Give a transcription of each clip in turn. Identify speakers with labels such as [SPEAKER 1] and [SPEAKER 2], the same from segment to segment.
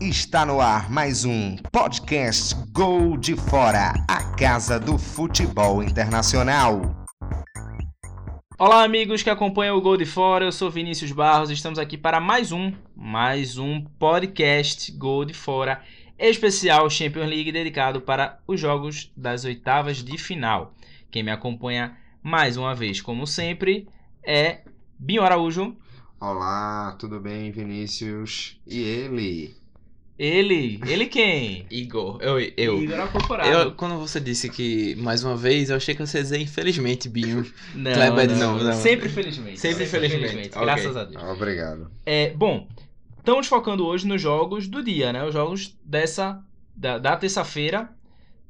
[SPEAKER 1] Está no ar mais um podcast Gol de Fora, a casa do futebol internacional.
[SPEAKER 2] Olá, amigos que acompanham o Gol de Fora. Eu sou Vinícius Barros. Estamos aqui para mais um, mais um podcast Gol de Fora especial Champions League dedicado para os jogos das oitavas de final. Quem me acompanha mais uma vez, como sempre, é Binho Araújo.
[SPEAKER 3] Olá, tudo bem, Vinícius? E ele?
[SPEAKER 2] Ele? Ele quem?
[SPEAKER 4] Igor. Eu, eu.
[SPEAKER 2] Igor Acocorado.
[SPEAKER 4] Eu, quando você disse que, mais uma vez, eu achei que você ia dizer infelizmente, Binho.
[SPEAKER 2] Não,
[SPEAKER 4] Kleber,
[SPEAKER 2] não,
[SPEAKER 4] não, não.
[SPEAKER 2] Sempre felizmente.
[SPEAKER 4] Sempre felizmente. Ok.
[SPEAKER 2] Graças a Deus.
[SPEAKER 3] Obrigado.
[SPEAKER 2] É, bom, estamos focando hoje nos jogos do dia, né? Os jogos dessa da, da terça-feira,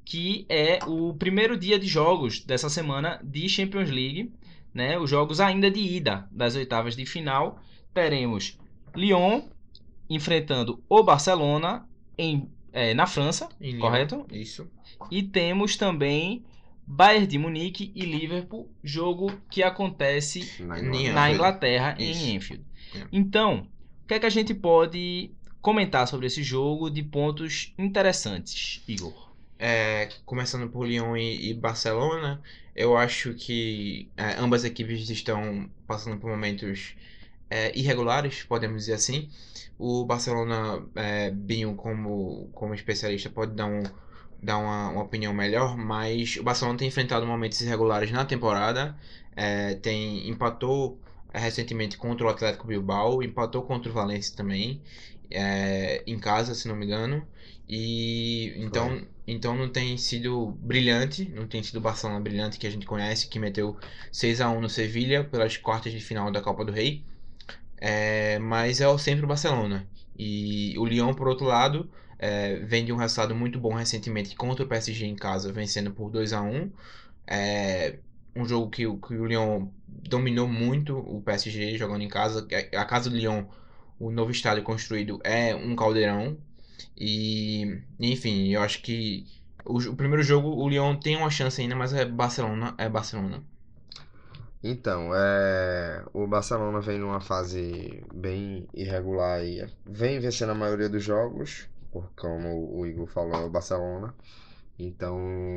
[SPEAKER 2] que é o primeiro dia de jogos dessa semana de Champions League, né? Os jogos ainda de ida das oitavas de final. Teremos Lyon enfrentando o Barcelona em, é, na França,
[SPEAKER 4] Em Lyon.
[SPEAKER 2] correto?
[SPEAKER 4] Isso.
[SPEAKER 2] E temos também Bayern de Munique e Liverpool, jogo que acontece
[SPEAKER 3] Na. Inglaterra.
[SPEAKER 2] na Inglaterra, em Enfield.
[SPEAKER 4] É.
[SPEAKER 2] Então, o que é que a gente pode comentar sobre esse jogo de pontos interessantes, Igor?
[SPEAKER 4] É, começando por Lyon e, e Barcelona, eu acho que é, ambas equipes estão passando por momentos é, irregulares, podemos dizer assim. O Barcelona, é, Binho, como, como especialista, pode dar, um, dar uma, uma opinião melhor, mas o Barcelona tem enfrentado momentos irregulares na temporada. É, tem empatou é, recentemente contra o Atlético Bilbao, empatou contra o Valencia também, é, em casa, se não me engano. E então, então não tem sido brilhante, não tem sido o Barcelona brilhante que a gente conhece, que meteu 6 a 1 no Sevilha pelas quartas de final da Copa do Rei. É, mas é sempre o Barcelona. E o Lyon, por outro lado, é, vem de um resultado muito bom recentemente contra o PSG em casa, vencendo por 2 a 1 É, um jogo que, que o Lyon dominou muito o PSG jogando em casa. A casa do Lyon, o novo estádio construído, é um caldeirão. E, enfim, eu acho que o, o primeiro jogo o Lyon tem uma chance ainda, mas é Barcelona, é Barcelona.
[SPEAKER 3] Então, é... o Barcelona vem numa fase bem irregular e vem vencendo a maioria dos jogos, como o Igor falou, é o Barcelona. Então,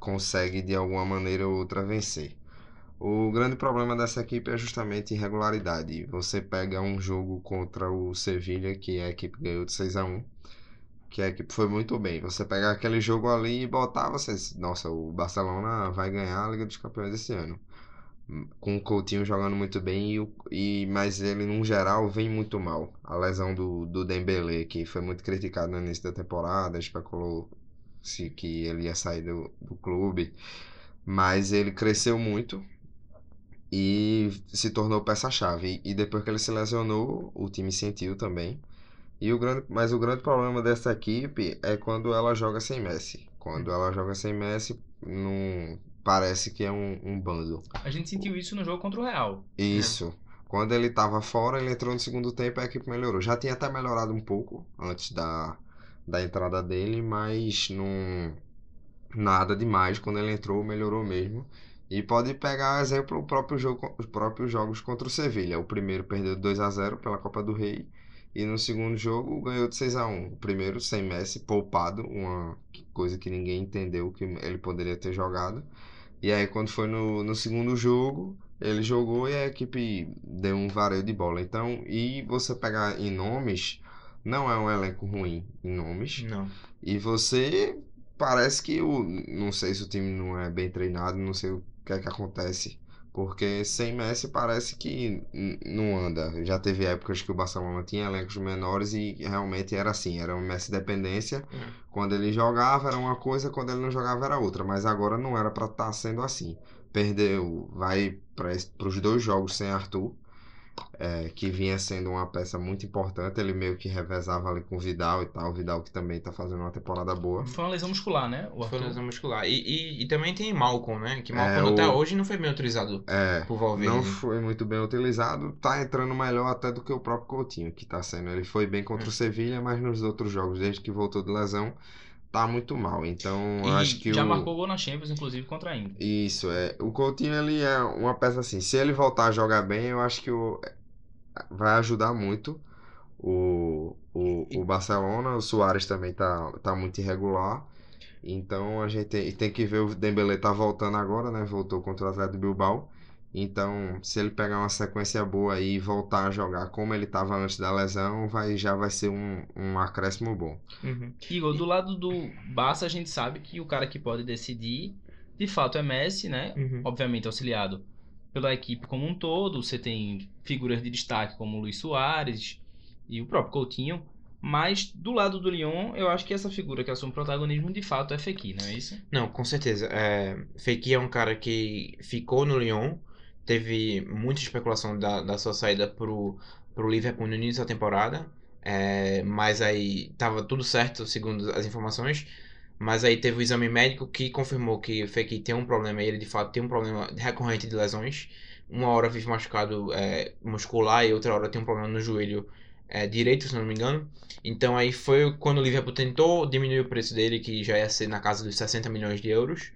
[SPEAKER 3] consegue de alguma maneira ou outra vencer. O grande problema dessa equipe é justamente irregularidade. Você pega um jogo contra o Sevilha, que a equipe ganhou de 6 a 1 que a equipe foi muito bem. Você pegar aquele jogo ali e botar, você, nossa, o Barcelona vai ganhar a Liga dos Campeões esse ano com o Coutinho jogando muito bem, e, e, mas ele, no geral, vem muito mal. A lesão do, do Dembélé, que foi muito criticado no início da temporada, especulou-se que ele ia sair do, do clube, mas ele cresceu muito e se tornou peça-chave. E depois que ele se lesionou, o time sentiu também. E o grande, mas o grande problema dessa equipe é quando ela joga sem Messi. Quando ela joga sem Messi, não parece que é um, um bando.
[SPEAKER 2] A gente sentiu isso no jogo contra o Real.
[SPEAKER 3] Isso. Quando ele tava fora, ele entrou no segundo tempo e a equipe melhorou. Já tinha até melhorado um pouco antes da, da entrada dele, mas não nada demais. Quando ele entrou, melhorou mesmo. E pode pegar exemplo o próprio jogo, os próprios jogos contra o Sevilha. O primeiro perdeu de 2 a 0 pela Copa do Rei e no segundo jogo ganhou de 6 a 1. O primeiro sem Messi, poupado, uma coisa que ninguém entendeu que ele poderia ter jogado. E aí quando foi no, no segundo jogo, ele jogou e a equipe deu um vareio de bola. Então, e você pegar em nomes, não é um elenco ruim em nomes.
[SPEAKER 4] Não.
[SPEAKER 3] E você parece que o. Não sei se o time não é bem treinado, não sei o que é que acontece. Porque sem Messi parece que não anda. Já teve épocas que o Barcelona tinha elencos menores e realmente era assim, era uma Messi dependência. Quando ele jogava era uma coisa, quando ele não jogava era outra. Mas agora não era pra estar sendo assim. Perdeu, vai para os dois jogos sem Arthur, é, que vinha sendo uma peça muito importante. Ele meio que revezava ali com o Vidal e tal. O Vidal que também tá fazendo uma temporada boa.
[SPEAKER 2] Foi uma lesão muscular, né? O
[SPEAKER 4] Foi
[SPEAKER 2] Arthur.
[SPEAKER 4] lesão muscular. E, e, e também tem Malcolm, né? Que Malcolm
[SPEAKER 3] É,
[SPEAKER 4] até
[SPEAKER 3] o-
[SPEAKER 4] hoje não foi bem utilizado
[SPEAKER 3] É,
[SPEAKER 4] por Valverde.
[SPEAKER 3] não foi muito bem utilizado. Tá entrando melhor até do que o próprio Coutinho, que tá sendo. Ele foi bem contra o Sevilha, mas nos outros jogos, desde que voltou de lesão, tá muito mal. Então,
[SPEAKER 2] E
[SPEAKER 3] acho que
[SPEAKER 2] já
[SPEAKER 3] o...
[SPEAKER 2] marcou gol na Champions, inclusive, contra a Inter.
[SPEAKER 3] Isso, é. O Coutinho, ele é uma peça assim. Se ele voltar a jogar bem, eu acho que o... vai ajudar muito o, o, o Barcelona, o Soares também tá, tá muito irregular. Então a gente tem, tem que ver o Dembélé tá voltando agora, né? Voltou contra o Atlético Bilbao. Então, se ele pegar uma sequência boa aí e voltar a jogar como ele estava antes da lesão, vai, já vai ser um, um acréscimo bom.
[SPEAKER 2] Uhum. Igor, do lado do Barça, a gente sabe que o cara que pode decidir, de fato, é Messi, né?
[SPEAKER 4] Uhum.
[SPEAKER 2] Obviamente auxiliado pela equipe como um todo. Você tem figuras de destaque como o Luiz Soares e o próprio Coutinho. Mas do lado do Lyon, eu acho que essa figura que assume protagonismo de fato é Fekir, não é isso?
[SPEAKER 4] Não, com certeza. É, Fekir é um cara que ficou no Lyon, teve muita especulação da, da sua saída pro, pro Liverpool no início da temporada, é, mas aí tava tudo certo segundo as informações, mas aí teve o exame médico que confirmou que Fekir tem um problema, ele de fato tem um problema recorrente de lesões, uma hora vive machucado é, muscular e outra hora tem um problema no joelho é, direito, se não me engano. Então aí foi quando o Liverpool tentou diminuir o preço dele, que já ia ser na casa dos 60 milhões de euros.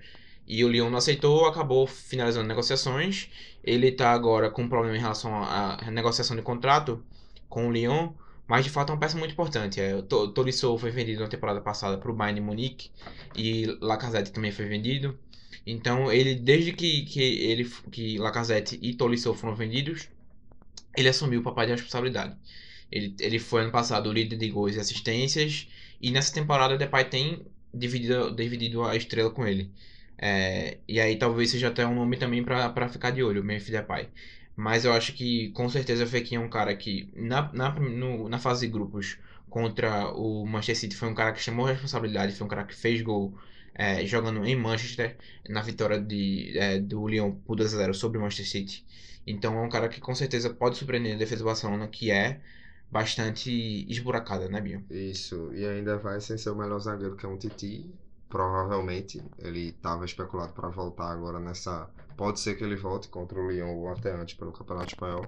[SPEAKER 4] E o Lyon não aceitou, acabou finalizando negociações. Ele está agora com um problema em relação à negociação de contrato com o Lyon, mas de fato é uma peça muito importante. É, o Tolisso foi vendido na temporada passada para o Bayern Munique e Lacazette também foi vendido. Então ele, desde que, que ele que Lacazette e Tolisso foram vendidos, ele assumiu o papai de responsabilidade. Ele, ele foi ano passado o líder de gols e assistências. E nessa temporada o Depay tem dividido, dividido a estrela com ele. É, e aí talvez seja até um nome também para ficar de olho, Memphis Depay. Mas eu acho que com certeza o Fekir é um cara que na, na, no, na fase de grupos contra o Manchester City foi um cara que chamou responsabilidade, foi um cara que fez gol é, jogando em Manchester na vitória de, é, do Lyon por 2 a 0 sobre o Manchester City. Então é um cara que com certeza pode surpreender a defesa do Barcelona, que é bastante esburacada, né, Binho?
[SPEAKER 3] Isso, e ainda vai sem ser o melhor zagueiro que é um Titi, provavelmente. Ele estava especulado para voltar agora nessa. Pode ser que ele volte contra o Lyon ou até antes pelo Campeonato Espanhol.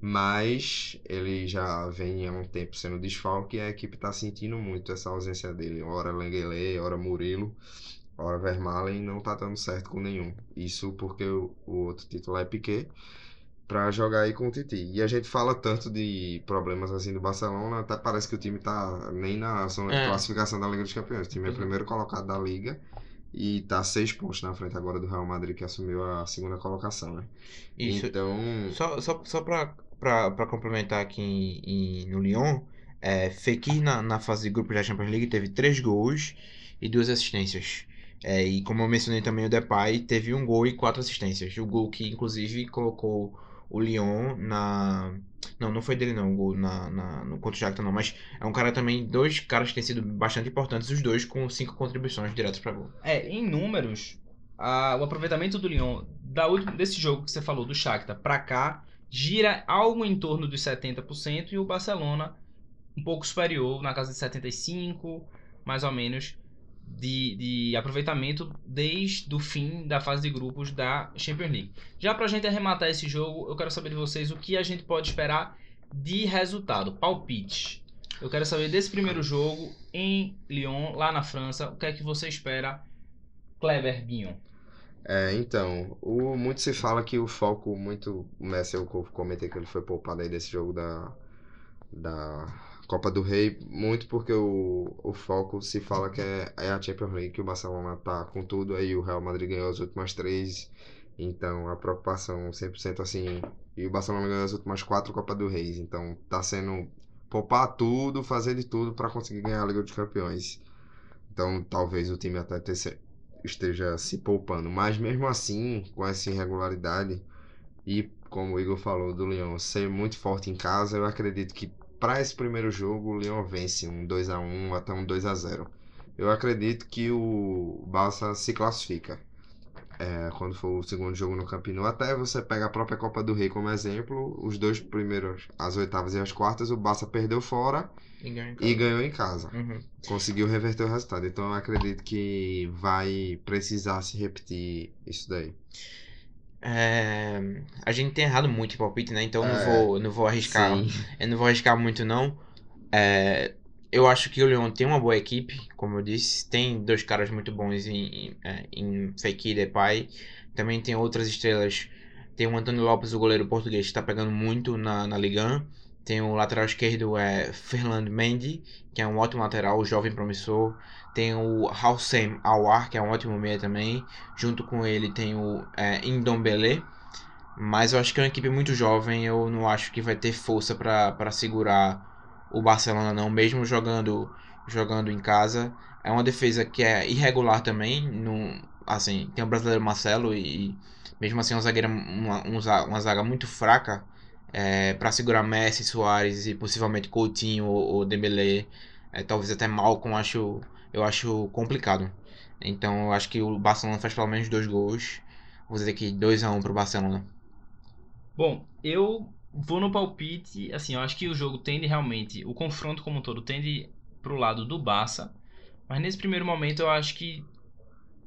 [SPEAKER 3] Mas ele já vem há um tempo sendo desfalque e a equipe está sentindo muito essa ausência dele. Ora Lenguele, ora Murilo, ora Vermaelen, não está dando certo com nenhum. Isso porque o, o outro título é Piquet para jogar aí com o Titi. E a gente fala tanto de problemas assim do Barcelona, até parece que o time tá nem na zona
[SPEAKER 4] É.
[SPEAKER 3] de classificação da Liga dos Campeões. O time é o primeiro colocado da Liga e tá seis pontos na frente agora do Real Madrid, que assumiu a segunda colocação, né?
[SPEAKER 4] Isso.
[SPEAKER 3] Então,
[SPEAKER 4] Só, só, só pra, pra, pra complementar aqui em, em- no Lyon, é, Fekir na, na fase de grupo da Champions League teve três gols e duas assistências. É, e como eu mencionei também, o Depay teve um gol e quatro assistências. O gol que, inclusive, colocou o Lyon na... Não, não foi dele não, o gol na, na, no contra o Shakhtar não, mas é um cara também, dois caras que têm sido bastante importantes, os dois com cinco contribuições diretas para gol.
[SPEAKER 2] É, em números, a- o aproveitamento do Lyon da desse jogo que você falou, do Shakhtar, pra cá, gira algo em torno dos 70% e o Barcelona um pouco superior, na casa de 75%, mais ou menos, de, de aproveitamento desde o fim da fase de grupos da Champions League. Já pra gente arrematar esse jogo, eu quero saber de vocês o que a gente pode esperar de resultado, palpite. Eu quero saber desse primeiro jogo em Lyon, lá na França, o que é que você espera Kleber Binho.
[SPEAKER 3] é, então, o, muito se fala que o foco, muito, o Messi, eu comentei que ele foi poupado aí desse jogo da, da Copa do Rei, muito porque o, o foco se fala que é, é a Champions League, que o Barcelona tá com tudo, aí o Real Madrid ganhou as últimas três, então a preocupação 100% assim, e o Barcelona ganhou as últimas quatro Copas do Reis, então tá sendo poupar tudo, fazer de tudo para conseguir ganhar a Liga dos Campeões. Então talvez o time até ter- esteja se poupando, mas mesmo assim, com essa irregularidade e como o Igor falou do Lyon ser muito forte em casa, eu acredito que para esse primeiro jogo o Lyon vence um 2 a 1 até um 2 a 0. Eu acredito que o Barça se classifica. É, quando for o segundo jogo no Camp Nou, até você pega a própria Copa do Rei como exemplo, os dois primeiros, as oitavas e as quartas, o Barça perdeu fora
[SPEAKER 4] E ganhou em casa.
[SPEAKER 3] ganhou em casa
[SPEAKER 4] Uhum.
[SPEAKER 3] conseguiu reverter o resultado. Então eu acredito que vai precisar se repetir isso daí.
[SPEAKER 4] É, a gente tem errado muito em palpite, né? Então eu não
[SPEAKER 3] É,
[SPEAKER 4] vou, não vou arriscar.
[SPEAKER 3] Sim.
[SPEAKER 4] Eu não vou arriscar muito, não. É, eu acho que o Lyon tem uma boa equipe, como eu disse. Tem dois caras muito bons em, em, é, em Fekir e Depay. Também tem outras estrelas. Tem o Antônio Lopes, o goleiro português, que está pegando muito na, na Liga 1. Tem o lateral esquerdo é Fernand Mendy, que é um ótimo lateral, jovem promissor. Tem o Houssem Awar, que é um ótimo meia também. Junto com ele tem o é, Indombele. Mas eu acho que é uma equipe muito jovem. Eu não acho que vai ter força para segurar o Barcelona, não. Mesmo jogando, jogando em casa. É uma defesa que é irregular também. Não, assim, tem o brasileiro Marcelo e mesmo assim uma zagueira, uma, uma zaga muito fraca é, para segurar Messi, Soares e possivelmente Coutinho ou, ou Dembélé, é, talvez até Malcom, acho, eu acho complicado. Então eu acho que o Barcelona faz pelo menos dois gols. Vou dizer que 2 a 1 um pro Barcelona.
[SPEAKER 2] Bom, eu vou no palpite, assim, eu acho que o jogo tende realmente, o confronto como um todo tende pro lado do Barça, mas nesse primeiro momento eu acho que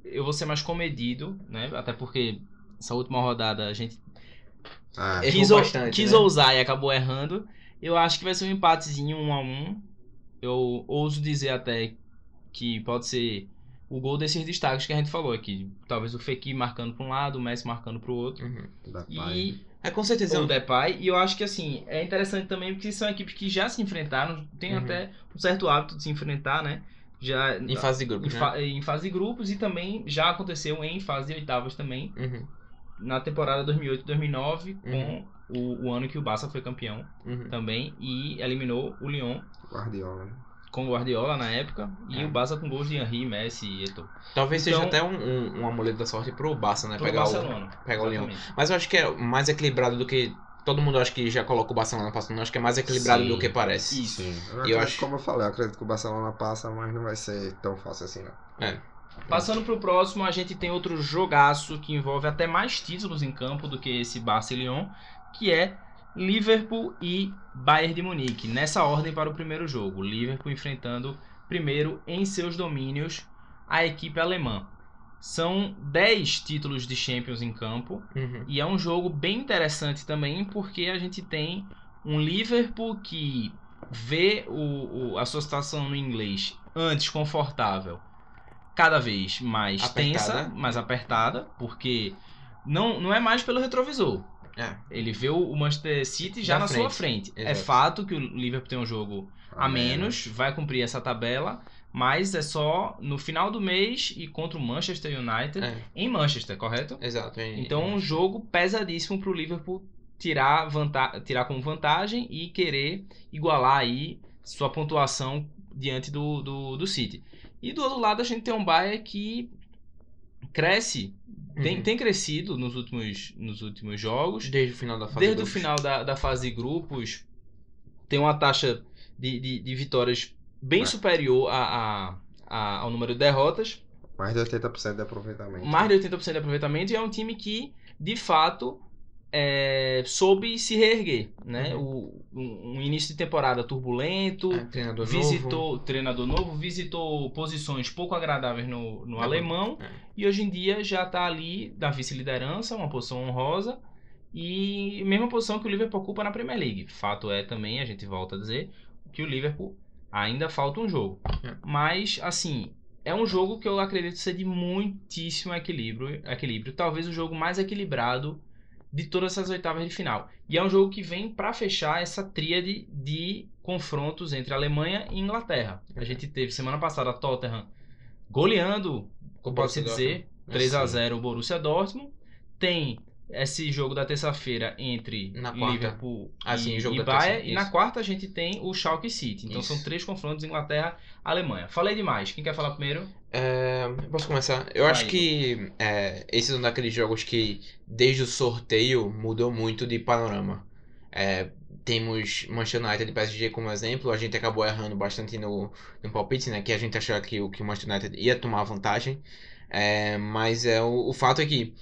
[SPEAKER 2] eu vou ser mais comedido, né? Até porque essa última rodada a gente
[SPEAKER 3] Ah,
[SPEAKER 2] quis,
[SPEAKER 4] bastante,
[SPEAKER 2] quis
[SPEAKER 4] né?
[SPEAKER 2] ousar e acabou errando. Eu acho que vai ser um empatezinho um a um. Eu ouso dizer até que pode ser o gol desses destaques que a gente falou aqui. Talvez o Fekir marcando para um lado, o Messi marcando para o outro.
[SPEAKER 4] Uhum.
[SPEAKER 2] E
[SPEAKER 4] É com certeza.
[SPEAKER 2] o Depay. E eu acho que assim, é interessante também porque são equipes que já se enfrentaram, tem
[SPEAKER 4] Uhum.
[SPEAKER 2] até um certo hábito de se enfrentar, né? Já
[SPEAKER 4] Em fase de
[SPEAKER 2] em,
[SPEAKER 4] grupos, né?
[SPEAKER 2] fa- em fase de grupos e também já aconteceu em fase de oitavas também
[SPEAKER 4] Uhum.
[SPEAKER 2] Na temporada 2008-2009
[SPEAKER 4] Uhum.
[SPEAKER 2] com o, o ano que o Barça foi campeão
[SPEAKER 4] Uhum.
[SPEAKER 2] também e eliminou o Lyon
[SPEAKER 3] Guardiola. né?
[SPEAKER 2] com o Guardiola na época e
[SPEAKER 4] É.
[SPEAKER 2] o Barça com gols de Henry, Messi e Eto'o.
[SPEAKER 4] Talvez
[SPEAKER 2] Então-
[SPEAKER 4] seja até um, um, um amuleto da sorte pro Barça, né?
[SPEAKER 2] Pro
[SPEAKER 4] pegar
[SPEAKER 2] Barcelona.
[SPEAKER 4] o, pegar o Lyon. Mas eu acho que é mais equilibrado do que. Todo mundo acho que já coloca o Barcelona passando. Eu acho que é mais equilibrado
[SPEAKER 2] Sim.
[SPEAKER 4] do que parece.
[SPEAKER 2] Isso.
[SPEAKER 3] Sim. Eu,
[SPEAKER 4] E eu acho-
[SPEAKER 3] Como eu falei, eu acredito que o Barcelona passa, mas não vai ser tão fácil assim, não.
[SPEAKER 4] É.
[SPEAKER 2] Passando pro próximo, a gente tem outro jogaço que envolve até mais títulos em campo do que esse Barça e Lyon, que é Liverpool e Bayern de Munique. Nessa ordem para o primeiro jogo. Liverpool enfrentando primeiro em seus domínios a equipe alemã. São 10 títulos de Champions em campo
[SPEAKER 4] Uhum.
[SPEAKER 2] e é um jogo bem interessante também porque a gente tem um Liverpool que vê o, o- a sua situação no inglês antes confortável, cada vez mais
[SPEAKER 4] Apertada.
[SPEAKER 2] tensa, mais apertada, porque não, não é mais pelo retrovisor.
[SPEAKER 4] É.
[SPEAKER 2] Ele vê o Manchester City já
[SPEAKER 4] Na
[SPEAKER 2] na sua
[SPEAKER 4] frente.
[SPEAKER 2] frente. É
[SPEAKER 4] Exato.
[SPEAKER 2] fato que o Liverpool tem um jogo a menos, vai cumprir essa tabela, mas é só no final do mês e contra o Manchester United
[SPEAKER 4] É,
[SPEAKER 2] em Manchester, correto?
[SPEAKER 4] exato. E-
[SPEAKER 2] Então, um jogo pesadíssimo para o Liverpool tirar, vanta tirar como vantagem e querer igualar aí sua pontuação diante do, do, do City. E do outro lado, a gente tem um Bayern que cresce, tem,
[SPEAKER 4] Uhum.
[SPEAKER 2] tem crescido nos últimos, nos últimos jogos.
[SPEAKER 4] Desde o final da fase
[SPEAKER 2] Desde
[SPEAKER 4] de
[SPEAKER 2] o
[SPEAKER 4] grupos.
[SPEAKER 2] final da, da fase de grupos, tem uma taxa de, de, de vitórias bem
[SPEAKER 3] É.
[SPEAKER 2] superior a, a, a- ao número de derrotas.
[SPEAKER 3] Mais de 80% de aproveitamento.
[SPEAKER 2] mais de 80% de aproveitamento e é um time que, de fato, é, soube se reerguer. Né? O, um, um início de temporada turbulento,
[SPEAKER 4] É, treinador
[SPEAKER 2] visitou
[SPEAKER 4] novo.
[SPEAKER 2] treinador novo, visitou posições pouco agradáveis no, no
[SPEAKER 4] É,
[SPEAKER 2] alemão
[SPEAKER 4] é.
[SPEAKER 2] e hoje em dia já está ali na vice-liderança, uma posição honrosa. E mesma posição que o Liverpool ocupa na Premier League. Fato é também, a gente volta a dizer, que o Liverpool ainda falta um jogo.
[SPEAKER 4] É.
[SPEAKER 2] Mas, assim, é um jogo que eu acredito ser de muitíssimo equilíbrio, equilíbrio. Talvez o jogo mais equilibrado de todas essas oitavas de final. E é um jogo que vem para fechar essa tríade de confrontos entre Alemanha e Inglaterra. A gente teve semana passada a Tottenham goleando,
[SPEAKER 4] Com o
[SPEAKER 2] pode-se dizer,
[SPEAKER 4] Dortmund.
[SPEAKER 2] 3 a
[SPEAKER 3] Sim.
[SPEAKER 2] 0 o Borussia Dortmund. Tem esse jogo da terça-feira entre. Liverpool
[SPEAKER 4] Ah,
[SPEAKER 2] e, e E na quarta a gente tem o Schalke City. Então
[SPEAKER 4] Isso.
[SPEAKER 2] são três confrontos Inglaterra-Alemanha. Falei demais. Quem quer falar primeiro?
[SPEAKER 4] É, posso começar? Eu
[SPEAKER 2] Vai,
[SPEAKER 4] acho que é, esse é um daqueles jogos que, desde o sorteio, mudou muito de panorama. É, temos Manchester United e PSG como exemplo. A gente acabou errando bastante no, no palpite, né? Que a gente achava que, o- que o Manchester United ia tomar vantagem. É, mas é, o, o fato é que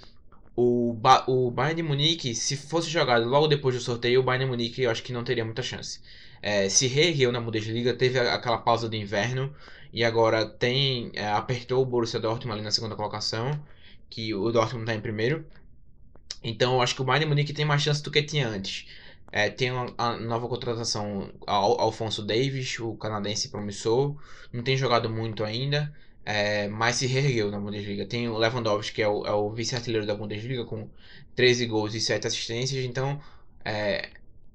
[SPEAKER 4] o, ba o Bayern de Munique, se fosse jogado logo depois do sorteio, o Bayern de Munique eu acho que não teria muita chance. É, se reergueu na Bundesliga, teve aquela pausa do inverno e agora tem é, apertou o Borussia Dortmund ali na segunda colocação, que o Dortmund está em primeiro. Então eu acho que o Bayern de Munique tem mais chance do que tinha antes. É, tem uma, a nova contratação, Al Alfonso Davis, o canadense promissor, não tem jogado muito ainda, é, mas se reergueu na Bundesliga. Tem o Lewandowski, que é o, é o vice-artilheiro da Bundesliga, com 13 gols e 7 assistências. Então, é,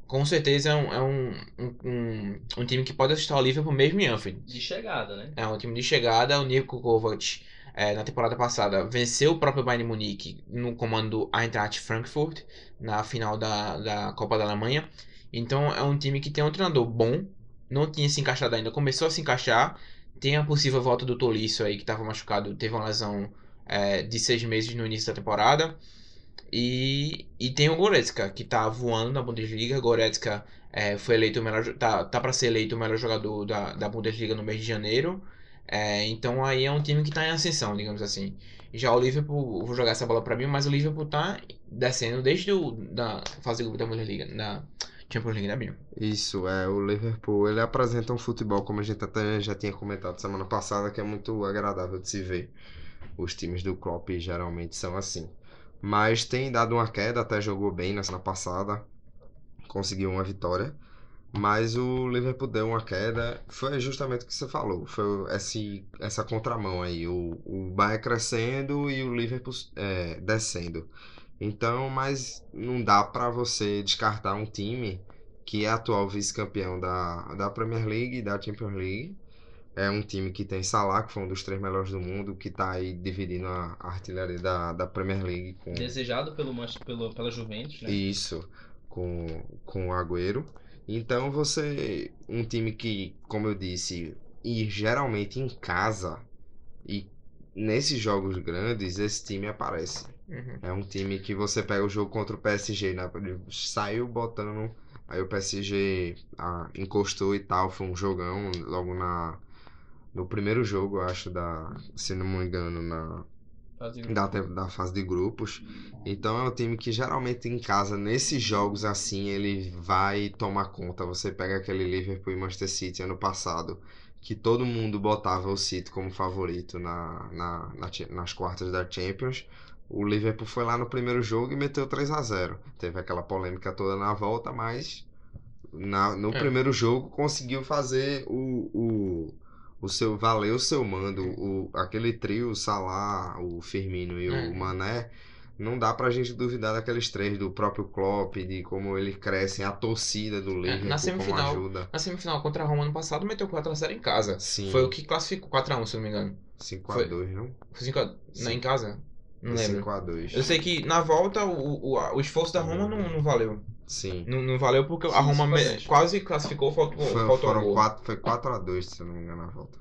[SPEAKER 4] com certeza é um, é um, um, um, time que pode assustar o Liverpool mesmo em Anfield.
[SPEAKER 2] De chegada, né?
[SPEAKER 4] É um time de chegada. O Nico Kovac, é, na temporada passada, venceu o próprio Bayern Munique no comando Eintracht Frankfurt, na final da, da Copa da Alemanha. Então é um time que tem um treinador bom, não tinha se encaixado ainda, começou a se encaixar. Tem a possível volta do Tolisso aí, que estava machucado, teve uma lesão é, de seis meses no início da temporada. E, e tem o Goretzka, que tá voando na Bundesliga. Goretzka é, foi eleito o melhor. tá, tá para ser eleito o melhor jogador da, da Bundesliga no mês de janeiro. É, então aí é um time que tá em ascensão, digamos assim. Já o Liverpool, vou jogar essa bola para mim, mas o Liverpool tá descendo desde o, da fase de grupo da Bundesliga, da Champions League, né, Binho?
[SPEAKER 3] Isso, é, o Liverpool, ele apresenta um futebol, como a gente até já tinha comentado semana passada, que é muito agradável de se ver. Os times do Klopp geralmente são assim. Mas tem dado uma queda, até jogou bem na semana passada, conseguiu uma vitória. Mas o Liverpool deu uma queda, foi justamente o que você falou, foi esse, essa contramão aí, o, o Bayern crescendo e o Liverpool é, descendo. Então, mas não dá para você descartar um time que é atual vice-campeão da, da Premier League e da Champions League. É um time que tem Salah, que foi um dos três melhores do mundo, que está aí dividindo a artilharia da, da Premier League com...
[SPEAKER 2] Desejado pelo, pelo, pela Juventus, né?
[SPEAKER 3] Isso, com, com o Agüero. Então você, um time que, como eu disse, e geralmente em casa, e nesses jogos grandes, esse time aparece.
[SPEAKER 4] Uhum.
[SPEAKER 3] É um time que você pega o jogo contra o PSG, né? saiu botando, aí o PSG ah, encostou e tal, foi um jogão logo na no primeiro jogo, acho, da, se não me engano, na da, da fase de grupos. Então é um time que geralmente em casa, nesses jogos assim, ele vai tomar conta. Você pega aquele Liverpool e Manchester City ano passado, que todo mundo botava o City como favorito na, na, na nas quartas da Champions. O Liverpool foi lá no primeiro jogo e meteu 3 a 0 Teve aquela polêmica toda na volta, mas na, no é. primeiro jogo conseguiu fazer o, o o seu valeu o seu mando, o, aquele trio, o Salah, o Firmino e é. o Mané, não dá pra gente duvidar daqueles três, do próprio Klopp, de como eles crescem, a torcida do Liverpool, é, na semifinal, como ajuda.
[SPEAKER 4] Na semifinal contra a Roma ano passado, meteu 4x0 em casa.
[SPEAKER 3] Sim.
[SPEAKER 4] Foi o que classificou 4x1, se não me engano.
[SPEAKER 3] 5x2, não?
[SPEAKER 4] Foi 5x... Não, em casa? Não lembro.
[SPEAKER 3] 5x2.
[SPEAKER 4] Eu sei que na volta o, o, o esforço da Roma não, não valeu.
[SPEAKER 3] Sim.
[SPEAKER 4] Não, não valeu porque Sim, a Roma me... quase classificou, faltou,
[SPEAKER 3] foi,
[SPEAKER 4] faltou
[SPEAKER 3] foram quatro, Foi 4x2, se não me engano, na volta.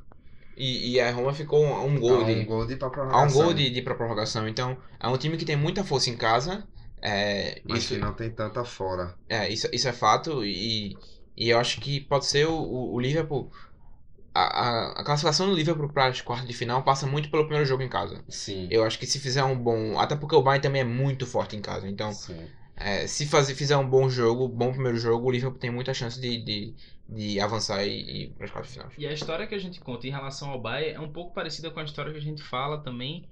[SPEAKER 4] E, e a Roma ficou a um gol
[SPEAKER 3] a
[SPEAKER 4] de.
[SPEAKER 3] Um gol de pra
[SPEAKER 4] a
[SPEAKER 3] prorrogação.
[SPEAKER 4] um gol de, de pra prorrogação. Então, é um time que tem muita força em casa. É,
[SPEAKER 3] Mas
[SPEAKER 4] isso,
[SPEAKER 3] que não tem tanta fora.
[SPEAKER 4] É, isso, isso é fato. E, e eu acho que pode ser o, o, o Liverpool. A, a, a, classificação do Liverpool para as quartas de final passa muito pelo primeiro jogo em casa.
[SPEAKER 3] Sim.
[SPEAKER 4] Eu acho que se fizer um bom. Até porque o Bayern também é muito forte em casa. Então, é, se fazer, fizer um bom jogo, bom primeiro jogo, o Liverpool tem muita chance de, de, de avançar e, ir para as quartas finais.
[SPEAKER 2] E a história que a gente conta em relação ao Bayern é um pouco parecida com a história que a gente fala também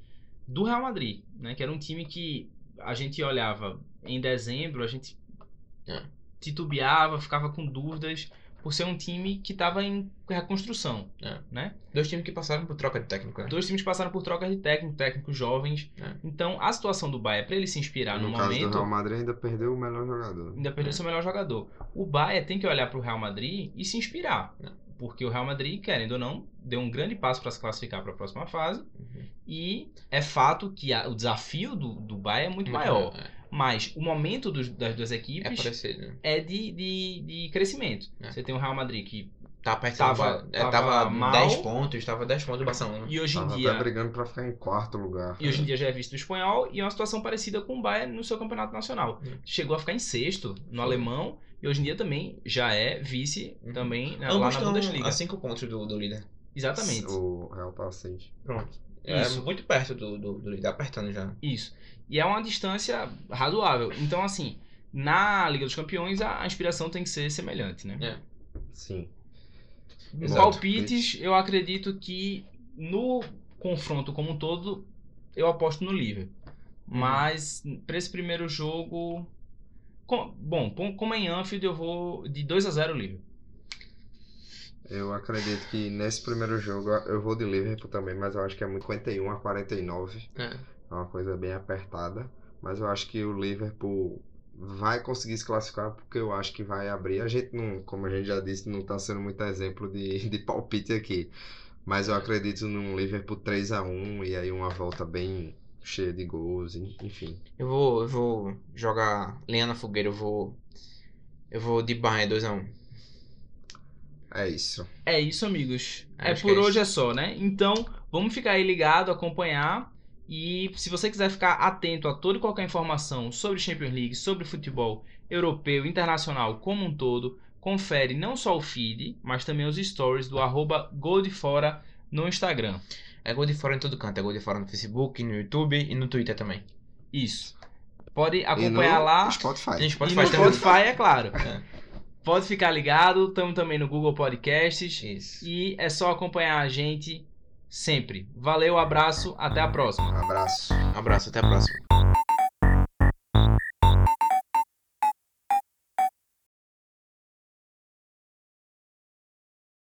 [SPEAKER 2] do Real Madrid, né? Que era um time que a gente olhava em dezembro, a gente é. titubeava, ficava com dúvidas por ser um time que estava em reconstrução,
[SPEAKER 4] é.
[SPEAKER 2] né?
[SPEAKER 4] Dois times que passaram por troca de técnico, né?
[SPEAKER 2] Dois times que passaram por troca de técnico, técnicos jovens.
[SPEAKER 4] É.
[SPEAKER 2] Então, a situação do Bayern, para ele se inspirar
[SPEAKER 3] no,
[SPEAKER 2] no
[SPEAKER 3] caso
[SPEAKER 2] momento...
[SPEAKER 3] do Real Madrid ainda perdeu o melhor jogador.
[SPEAKER 2] Ainda perdeu
[SPEAKER 4] É.
[SPEAKER 2] seu melhor jogador. O Bayern tem que olhar para o Real Madrid e se inspirar.
[SPEAKER 4] É.
[SPEAKER 2] Porque o Real Madrid, querendo ou não, deu um grande passo para se classificar para a próxima fase.
[SPEAKER 4] Uhum.
[SPEAKER 2] E é fato que a- o desafio do, do Bayern é muito maior.
[SPEAKER 4] É,
[SPEAKER 2] Mas o momento dos- das duas
[SPEAKER 4] é
[SPEAKER 2] equipes
[SPEAKER 4] parecido. né?
[SPEAKER 2] é de, de, de crescimento.
[SPEAKER 4] É.
[SPEAKER 2] Você tem o Real Madrid que
[SPEAKER 4] Tá
[SPEAKER 2] Tava-
[SPEAKER 4] é,
[SPEAKER 2] tava
[SPEAKER 4] tava
[SPEAKER 2] mal.
[SPEAKER 4] 10 pontos, tava 10 pontos do Barcelona.
[SPEAKER 2] e hoje em
[SPEAKER 3] Tava
[SPEAKER 2] dia
[SPEAKER 3] até brigando pra ficar em quarto lugar.
[SPEAKER 2] e hoje em dia já é visto do espanhol e é uma situação parecida com o Bayern no seu campeonato nacional.
[SPEAKER 4] Hum.
[SPEAKER 2] Chegou a ficar em sexto no
[SPEAKER 4] Sim.
[SPEAKER 2] alemão e hoje em dia também já é vice
[SPEAKER 4] Uhum.
[SPEAKER 2] também né, lá
[SPEAKER 4] Ambos
[SPEAKER 2] na
[SPEAKER 4] estão
[SPEAKER 2] Bundesliga.
[SPEAKER 4] a 5 pontos do, do líder.
[SPEAKER 2] Exatamente.
[SPEAKER 3] O Real tá a seis.
[SPEAKER 4] Pronto.
[SPEAKER 2] Isso.
[SPEAKER 4] É muito perto do, do, do apertando já.
[SPEAKER 2] Isso. E é uma distância razoável. Então, assim, na Liga dos Campeões a, inspiração tem que ser semelhante, né?
[SPEAKER 4] É.
[SPEAKER 3] Sim. Exato.
[SPEAKER 2] palpites, eu acredito que no confronto como um todo, eu aposto no Liverpool. Mas para esse primeiro jogo, com- bom, com- como é em Anfield, eu vou de 2 a 0 Liverpool.
[SPEAKER 3] Eu acredito que nesse primeiro jogo eu vou de Liverpool também, mas eu acho que é muito 51 a 49.
[SPEAKER 4] É.
[SPEAKER 3] É uma coisa bem apertada. Mas eu acho que o Liverpool vai conseguir se classificar porque eu acho que vai abrir. A gente não, como a gente já disse, não tá sendo muito exemplo de, de palpite aqui. Mas eu acredito num Liverpool 3 a 1 e aí uma volta bem cheia de gols, en- enfim.
[SPEAKER 4] Eu vou, eu vou jogar lenha na fogueira, eu vou. Eu vou de Bayern 2x1.
[SPEAKER 3] É isso.
[SPEAKER 2] É isso, amigos. É por
[SPEAKER 4] é
[SPEAKER 2] hoje é só, né? Então, vamos ficar aí ligado, acompanhar. E se você quiser ficar atento a toda e qualquer informação sobre Champions League, sobre futebol europeu, internacional como um todo, confere não só o feed, mas também os stories do arroba Gol de Fora no Instagram.
[SPEAKER 4] É gol de fora em todo canto. É gol de fora no Facebook, no YouTube e no Twitter também.
[SPEAKER 2] Isso. Pode
[SPEAKER 3] E
[SPEAKER 2] acompanhar
[SPEAKER 3] no
[SPEAKER 2] lá.
[SPEAKER 3] Spotify.
[SPEAKER 4] A gente
[SPEAKER 2] E no. Spotify, é claro.
[SPEAKER 4] É.
[SPEAKER 2] Pode ficar ligado. Estamos também no Google Podcasts.
[SPEAKER 4] Isso.
[SPEAKER 2] E é só acompanhar a gente sempre. Valeu, abraço, até a próxima.
[SPEAKER 3] Abraço.
[SPEAKER 4] Abraço, até a próxima.